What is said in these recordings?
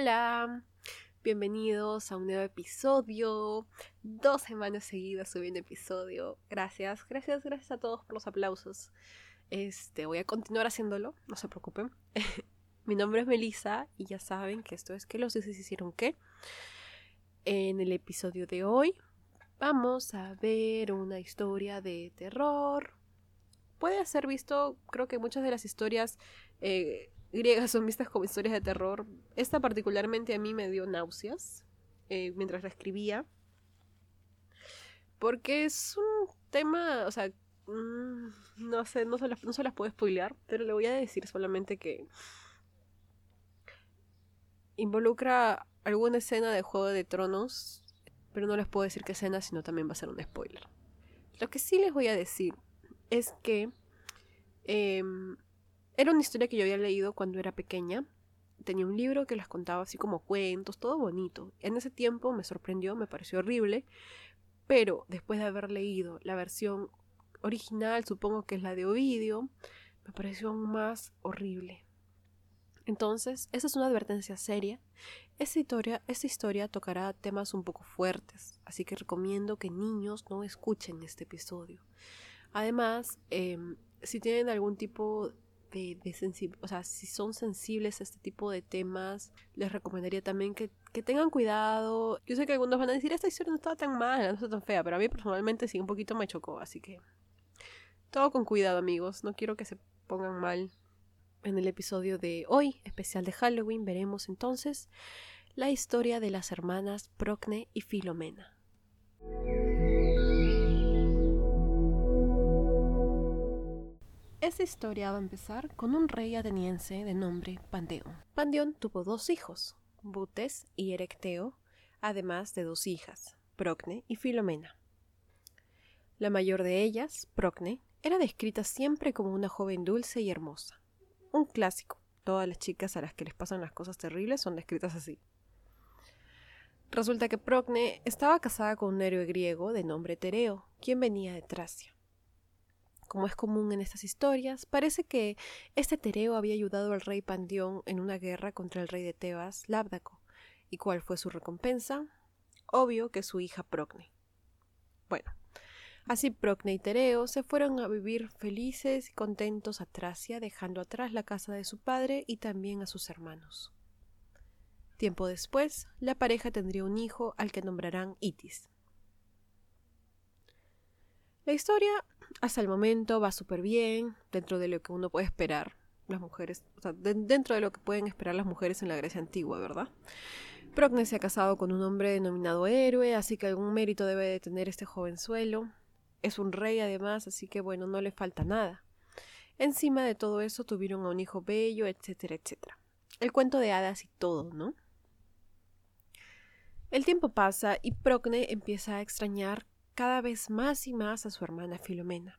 Hola, bienvenidos a un nuevo episodio. Dos semanas seguidas subiendo episodio. Gracias, gracias, gracias a todos por los aplausos. Este, voy a continuar haciéndolo, no se preocupen. Mi nombre es Melissa y ya saben que esto es que los dioses hicieron qué. En el episodio de hoy vamos a ver una historia de terror. Puede ser visto, creo que muchas de las historias eh, griegas son vistas como historias de terror. Esta particularmente a mí me dio náuseas eh, mientras la escribía. Porque es un tema, o sea, mm, no sé, no se, las, no se las puedo spoilear, pero le voy a decir solamente que involucra alguna escena de Juego de Tronos, pero no les puedo decir qué escena, sino también va a ser un spoiler. Lo que sí les voy a decir es que em, era una historia que yo había leído cuando era pequeña. Tenía un libro que las contaba así como cuentos, todo bonito. En ese tiempo me sorprendió, me pareció horrible, pero después de haber leído la versión original, supongo que es la de Ovidio, me pareció aún más horrible. Entonces, esa es una advertencia seria. Esta historia, esta historia tocará temas un poco fuertes, así que recomiendo que niños no escuchen este episodio. Además, em, si tienen algún tipo de, o sea, si son sensibles a este tipo de temas, les recomendaría también que, que, tengan cuidado. Yo sé que algunos van a decir, esta historia no estaba tan mala, no está tan fea, pero a mí personalmente sí un poquito me chocó, así que todo con cuidado amigos, no quiero que se pongan mal. En el episodio de hoy, especial de Halloween, veremos entonces la historia de las hermanas Procne y Filomena. Esta historia va a empezar con un rey ateniense de nombre Pandeón. Pandeón tuvo dos hijos, Butes y Erecteo, además de dos hijas, Procne y Filomena. La mayor de ellas, Procne, era descrita siempre como una joven dulce y hermosa. Un clásico. Todas las chicas a las que les pasan las cosas terribles son descritas así. Resulta que Procne estaba casada con un héroe griego de nombre Tereo, quien venía de Tracia. Como es común en estas historias, parece que este Tereo había ayudado al rey Pandión en una guerra contra el rey de Tebas, Labdaco. ¿Y cuál fue su recompensa? Obvio que su hija Procne. Bueno, así Procne y Tereo se fueron a vivir felices y contentos a Tracia, dejando atrás la casa de su padre y también a sus hermanos. Tiempo después, la pareja tendría un hijo al que nombrarán Itis. La historia hasta el momento va súper bien, dentro de lo que uno puede esperar las mujeres, o sea, dentro de lo que pueden esperar las mujeres en la Grecia antigua, ¿verdad? Procne se ha casado con un hombre denominado héroe, así que algún mérito debe de tener este jovenzuelo. Es un rey además, así que bueno, no le falta nada. Encima de todo eso tuvieron a un hijo bello, etcétera, etcétera. El cuento de hadas y todo, ¿no? El tiempo pasa y Procne empieza a extrañar cada vez más y más a su hermana Filomena.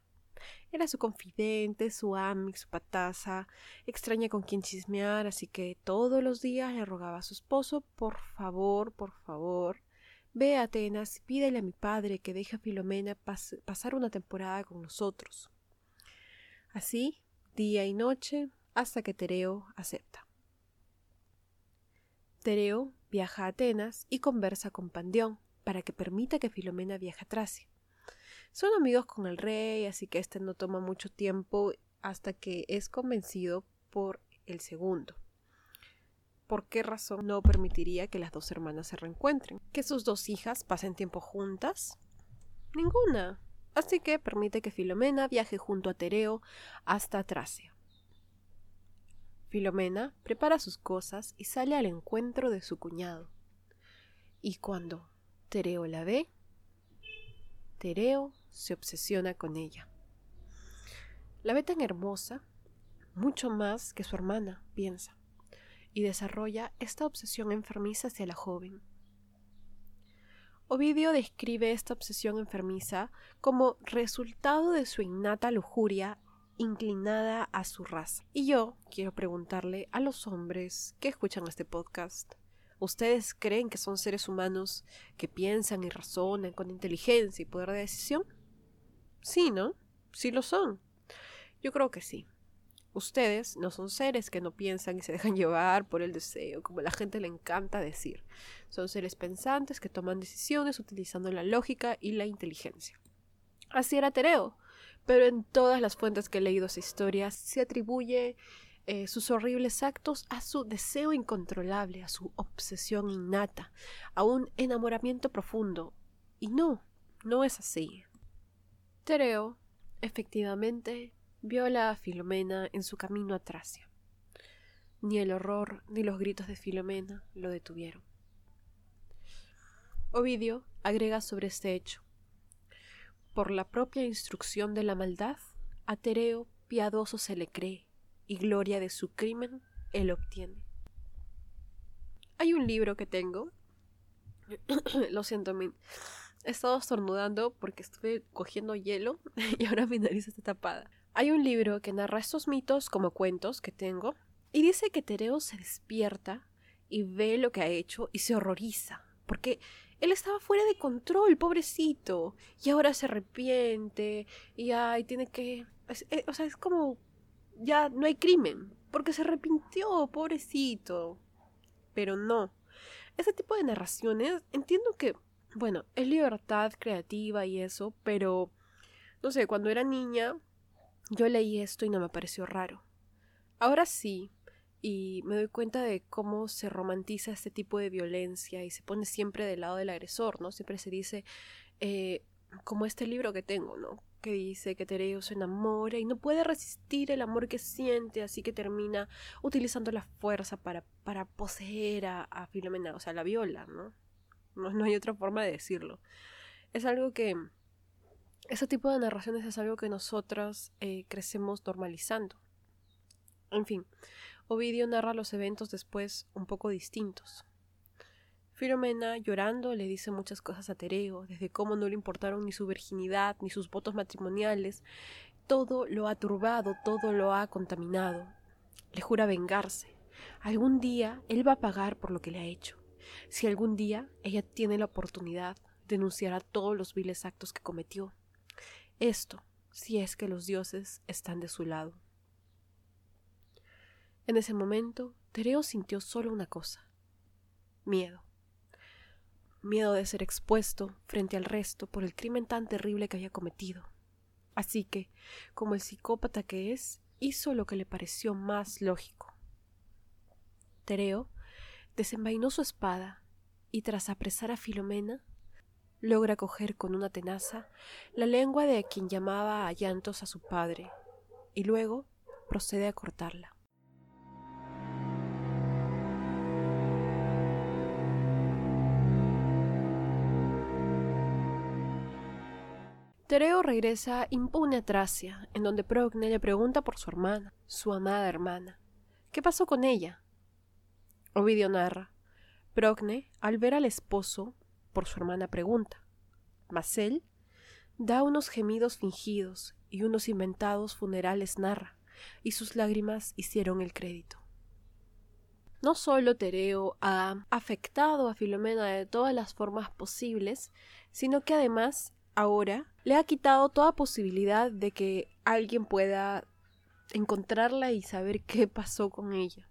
Era su confidente, su amiga, su pataza, extraña con quien chismear, así que todos los días le rogaba a su esposo, por favor, por favor, ve a Atenas y pídele a mi padre que deje a Filomena pasar una temporada con nosotros. Así, día y noche, hasta que Tereo acepta. Tereo viaja a Atenas y conversa con Pandión, para que permita que Filomena viaje a Tracia. Son amigos con el rey, así que este no toma mucho tiempo hasta que es convencido por el segundo. ¿Por qué razón no permitiría que las dos hermanas se reencuentren? ¿Que sus dos hijas pasen tiempo juntas? Ninguna. Así que permite que Filomena viaje junto a Tereo hasta Tracia. Filomena prepara sus cosas y sale al encuentro de su cuñado. Y cuando Tereo la ve. Tereo se obsesiona con ella. La ve tan hermosa, mucho más que su hermana, piensa, y desarrolla esta obsesión enfermiza hacia la joven. Ovidio describe esta obsesión enfermiza como resultado de su innata lujuria inclinada a su raza. Y yo quiero preguntarle a los hombres que escuchan este podcast, ¿Ustedes creen que son seres humanos que piensan y razonan con inteligencia y poder de decisión? Sí, ¿no? Sí lo son. Yo creo que sí. Ustedes no son seres que no piensan y se dejan llevar por el deseo, como la gente le encanta decir. Son seres pensantes que toman decisiones utilizando la lógica y la inteligencia. Así era Tereo, pero en todas las fuentes que he leído esa historia se atribuye eh, sus horribles actos a su deseo incontrolable, a su obsesión innata, a un enamoramiento profundo. Y no, no es así. Tereo, efectivamente, viola a Filomena en su camino a Tracia. Ni el horror ni los gritos de Filomena lo detuvieron. Ovidio agrega sobre este hecho. Por la propia instrucción de la maldad, a Tereo piadoso se le cree, y gloria de su crimen él obtiene. Hay un libro que tengo. lo siento, me he estado estornudando porque estuve cogiendo hielo y ahora mi nariz está tapada. Hay un libro que narra estos mitos como cuentos que tengo y dice que Tereo se despierta y ve lo que ha hecho y se horroriza porque él estaba fuera de control, pobrecito, y ahora se arrepiente y ay, tiene que, eh, o sea, es como ya no hay crimen, porque se arrepintió, pobrecito. Pero no. Ese tipo de narraciones, entiendo que, bueno, es libertad creativa y eso, pero, no sé, cuando era niña, yo leí esto y no me pareció raro. Ahora sí, y me doy cuenta de cómo se romantiza este tipo de violencia y se pone siempre del lado del agresor, ¿no? Siempre se dice, eh, como este libro que tengo, ¿no? Que dice que Tereo se enamora y no puede resistir el amor que siente, así que termina utilizando la fuerza para, para poseer a, Filomena, o sea, la viola, ¿no? ¿no? No hay otra forma de decirlo. Es algo que ese tipo de narraciones es algo que nosotras eh, crecemos normalizando. En fin, Ovidio narra los eventos después un poco distintos. Filomena, llorando, le dice muchas cosas a Tereo, desde cómo no le importaron ni su virginidad, ni sus votos matrimoniales. Todo lo ha turbado, todo lo ha contaminado. Le jura vengarse. Algún día él va a pagar por lo que le ha hecho. Si algún día ella tiene la oportunidad, denunciará todos los viles actos que cometió. Esto, si es que los dioses están de su lado. En ese momento, Tereo sintió solo una cosa miedo. Miedo de ser expuesto frente al resto por el crimen tan terrible que había cometido. Así que, como el psicópata que es, hizo lo que le pareció más lógico. Tereo desenvainó su espada y tras apresar a Filomena, logra coger con una tenaza la lengua de quien llamaba a llantos a su padre, y luego procede a cortarla. Tereo regresa impune a Tracia, en donde Procne le pregunta por su hermana, su amada hermana. ¿Qué pasó con ella? Ovidio narra. Procne, al ver al esposo, por su hermana pregunta. Mas él da unos gemidos fingidos y unos inventados funerales narra, y sus lágrimas hicieron el crédito. No solo Tereo ha afectado a Filomena de todas las formas posibles, sino que además ahora le ha quitado toda posibilidad de que alguien pueda encontrarla y saber qué pasó con ella.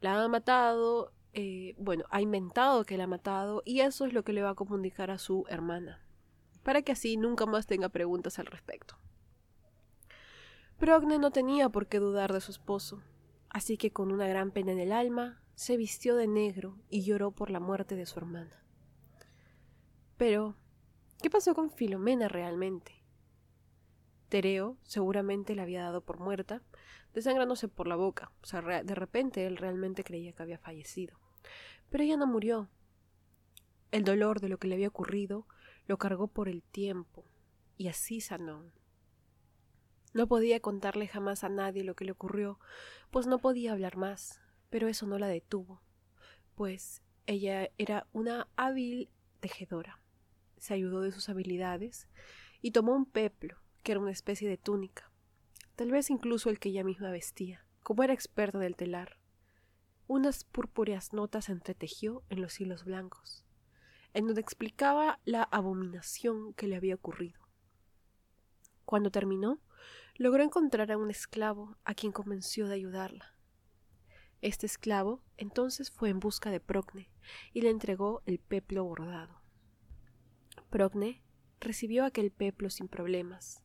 La ha matado eh, bueno, ha inventado que la ha matado y eso es lo que le va a comunicar a su hermana, para que así nunca más tenga preguntas al respecto. Progne no tenía por qué dudar de su esposo, así que con una gran pena en el alma, se vistió de negro y lloró por la muerte de su hermana. Pero, ¿qué pasó con Filomena realmente? Tereo seguramente la había dado por muerta, desangrándose por la boca, o sea, de repente él realmente creía que había fallecido. Pero ella no murió. El dolor de lo que le había ocurrido lo cargó por el tiempo, y así sanó. No podía contarle jamás a nadie lo que le ocurrió, pues no podía hablar más, pero eso no la detuvo, pues ella era una hábil tejedora. Se ayudó de sus habilidades y tomó un peplo, que era una especie de túnica, tal vez incluso el que ella misma vestía. Como era experta del telar, unas purpúreas notas entretejió en los hilos blancos, en donde explicaba la abominación que le había ocurrido. Cuando terminó, logró encontrar a un esclavo a quien convenció de ayudarla. Este esclavo entonces fue en busca de Procne y le entregó el peplo bordado. Procne recibió aquel peplo sin problemas,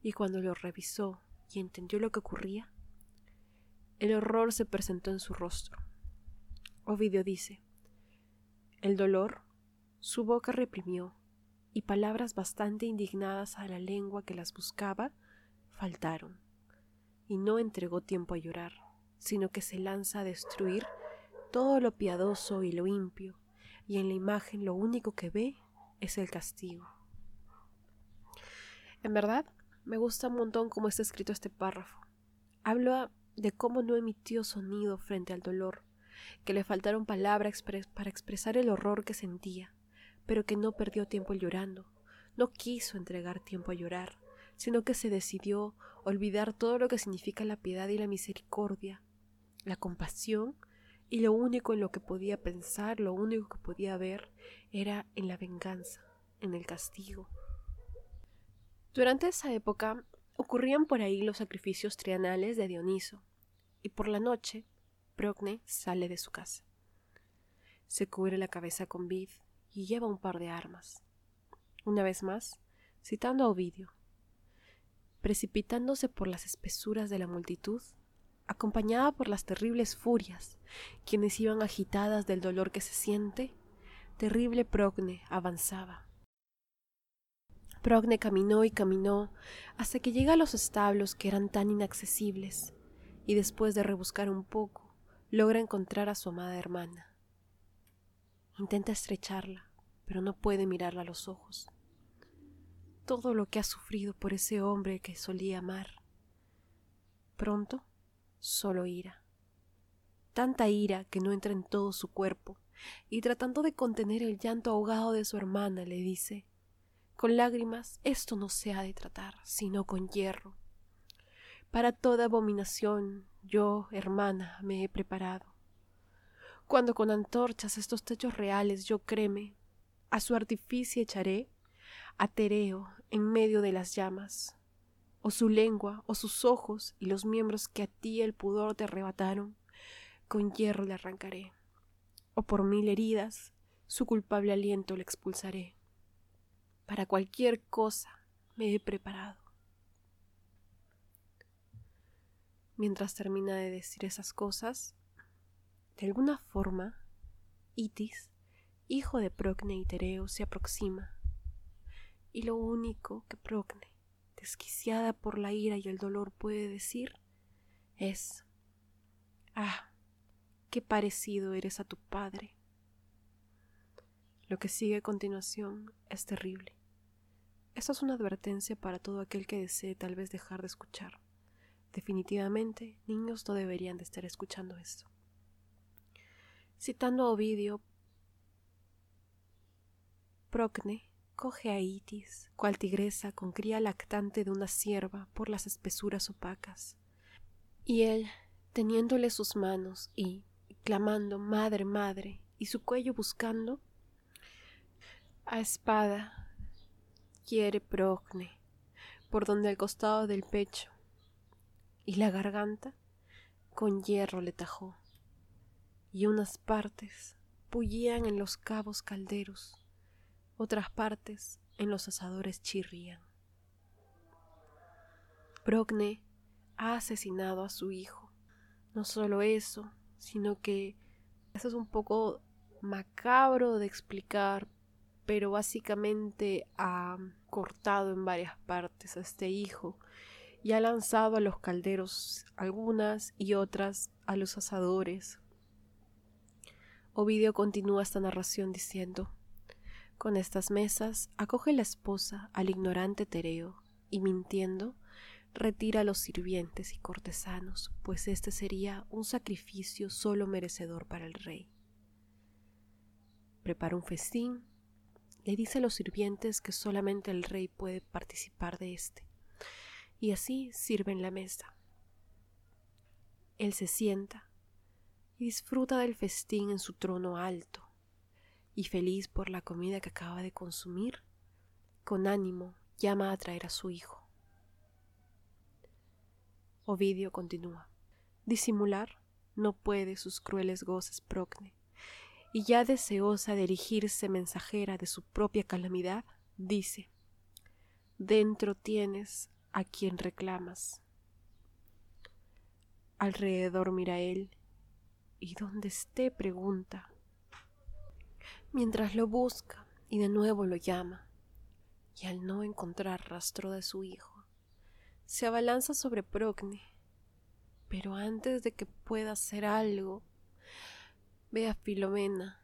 y cuando lo revisó y entendió lo que ocurría, el horror se presentó en su rostro. Ovidio dice, el dolor su boca reprimió, y palabras bastante indignadas a la lengua que las buscaba faltaron, y no entregó tiempo a llorar, sino que se lanza a destruir todo lo piadoso y lo impio, y en la imagen lo único que ve es el castigo. En verdad, me gusta un montón cómo está escrito este párrafo. Habla de cómo no emitió sonido frente al dolor, que le faltaron palabras para expresar el horror que sentía, pero que no perdió tiempo llorando, no quiso entregar tiempo a llorar, sino que se decidió olvidar todo lo que significa la piedad y la misericordia, la compasión, y lo único en lo que podía pensar, lo único que podía ver, era en la venganza, en el castigo. Durante esa época ocurrían por ahí los sacrificios trianales de Dioniso, y por la noche Procne sale de su casa. Se cubre la cabeza con vid y lleva un par de armas. Una vez más, citando a Ovidio, precipitándose por las espesuras de la multitud, acompañada por las terribles furias, quienes iban agitadas del dolor que se siente, terrible Progne avanzaba. Progne caminó y caminó hasta que llega a los establos que eran tan inaccesibles, y después de rebuscar un poco, logra encontrar a su amada hermana. Intenta estrecharla, pero no puede mirarla a los ojos todo lo que ha sufrido por ese hombre que solía amar. Pronto, solo ira. Tanta ira que no entra en todo su cuerpo, y tratando de contener el llanto ahogado de su hermana, le dice Con lágrimas esto no se ha de tratar, sino con hierro. Para toda abominación yo, hermana, me he preparado. Cuando con antorchas estos techos reales yo creme, a su artificio echaré a Tereo en medio de las llamas, o su lengua, o sus ojos y los miembros que a ti el pudor te arrebataron, con hierro le arrancaré, o por mil heridas su culpable aliento le expulsaré. Para cualquier cosa me he preparado. Mientras termina de decir esas cosas, de alguna forma, Itis, hijo de Procne y Tereo, se aproxima y lo único que Procne, desquiciada por la ira y el dolor, puede decir es Ah, qué parecido eres a tu padre. Lo que sigue a continuación es terrible. Esta es una advertencia para todo aquel que desee tal vez dejar de escuchar. Definitivamente, niños no deberían de estar escuchando esto. Citando a Ovidio, Procne coge a Itis, cual tigresa con cría lactante de una cierva por las espesuras opacas. Y él, teniéndole sus manos y, clamando Madre, Madre, y su cuello buscando, a espada quiere Procne, por donde al costado del pecho, y la garganta con hierro le tajó, y unas partes bullían en los cabos calderos, otras partes en los asadores chirrían. Procne ha asesinado a su hijo. No solo eso, sino que eso es un poco macabro de explicar, pero básicamente ha cortado en varias partes a este hijo y ha lanzado a los calderos algunas y otras a los asadores. Ovidio continúa esta narración diciendo con estas mesas acoge la esposa al ignorante Tereo y mintiendo retira a los sirvientes y cortesanos, pues este sería un sacrificio solo merecedor para el rey. Prepara un festín, le dice a los sirvientes que solamente el rey puede participar de éste, y así sirven la mesa. Él se sienta y disfruta del festín en su trono alto, y feliz por la comida que acaba de consumir, con ánimo llama a traer a su hijo. Ovidio continúa. Disimular no puede sus crueles goces Procne, y ya deseosa de erigirse mensajera de su propia calamidad, dice Dentro tienes a quien reclamas. Alrededor mira él, y donde esté pregunta. Mientras lo busca y de nuevo lo llama, y al no encontrar rastro de su hijo, se abalanza sobre Procne pero antes de que pueda hacer algo, ve a Filomena,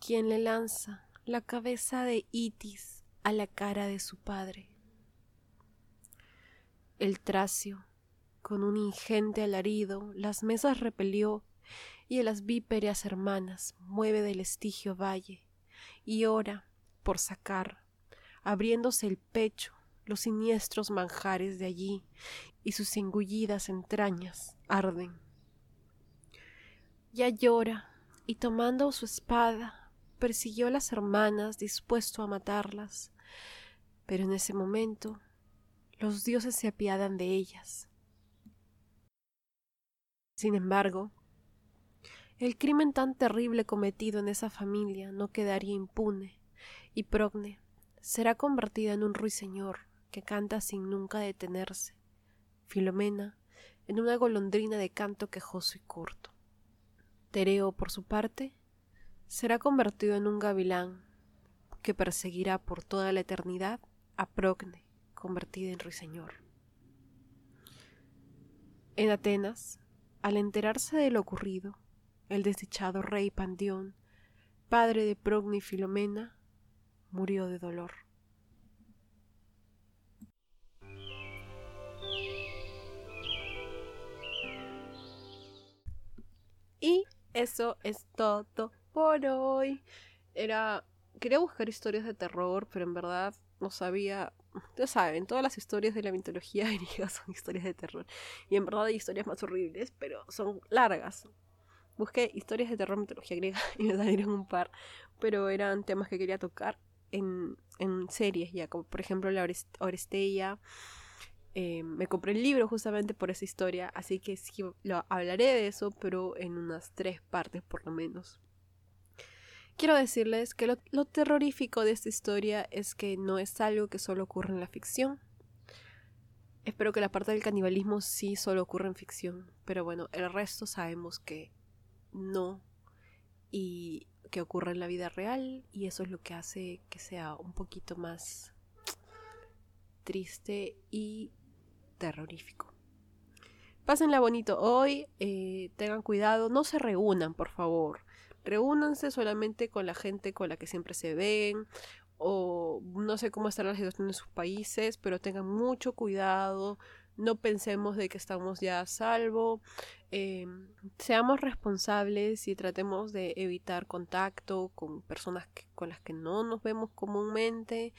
quien le lanza la cabeza de Itis a la cara de su padre. El tracio, con un ingente alarido, las mesas repelió y a las víperas hermanas mueve del estigio valle y ora por sacar, abriéndose el pecho, los siniestros manjares de allí y sus engullidas entrañas arden. Ya llora y tomando su espada persiguió a las hermanas dispuesto a matarlas, pero en ese momento los dioses se apiadan de ellas. Sin embargo, el crimen tan terrible cometido en esa familia no quedaría impune, y Progne será convertida en un ruiseñor que canta sin nunca detenerse, Filomena en una golondrina de canto quejoso y corto. Tereo, por su parte, será convertido en un gavilán que perseguirá por toda la eternidad a Procne, convertida en ruiseñor. En Atenas, al enterarse de lo ocurrido, el desdichado rey Pandión, padre de Procne y Filomena, murió de dolor. Y eso es todo por hoy. Era. Quería buscar historias de terror, pero en verdad no sabía. Ya saben, todas las historias de la mitología griega son historias de terror. Y en verdad hay historias más horribles, pero son largas. Busqué historias de terror mitología griega y me salieron un par, pero eran temas que quería tocar en, en series ya, como por ejemplo la Oresteia eh, me compré el libro justamente por esa historia, así que sí lo hablaré de eso, pero en unas tres partes por lo menos. Quiero decirles que lo, lo terrorífico de esta historia es que no es algo que solo ocurre en la ficción. Espero que la parte del canibalismo sí solo ocurre en ficción, pero bueno, el resto sabemos que no y que ocurre en la vida real y eso es lo que hace que sea un poquito más triste y terrorífico. Pásenla bonito hoy, eh, tengan cuidado, no se reúnan, por favor. Reúnanse solamente con la gente con la que siempre se ven o no sé cómo estará la situación en sus países, pero tengan mucho cuidado, no pensemos de que estamos ya a salvo, eh, seamos responsables y tratemos de evitar contacto con personas con las que no nos vemos comúnmente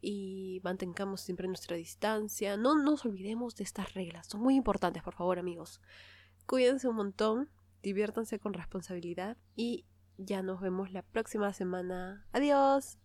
y mantengamos siempre nuestra distancia. No nos olvidemos de estas reglas, son muy importantes, por favor, amigos. Cuídense un montón, diviértanse con responsabilidad y ya nos vemos la próxima semana. Adiós.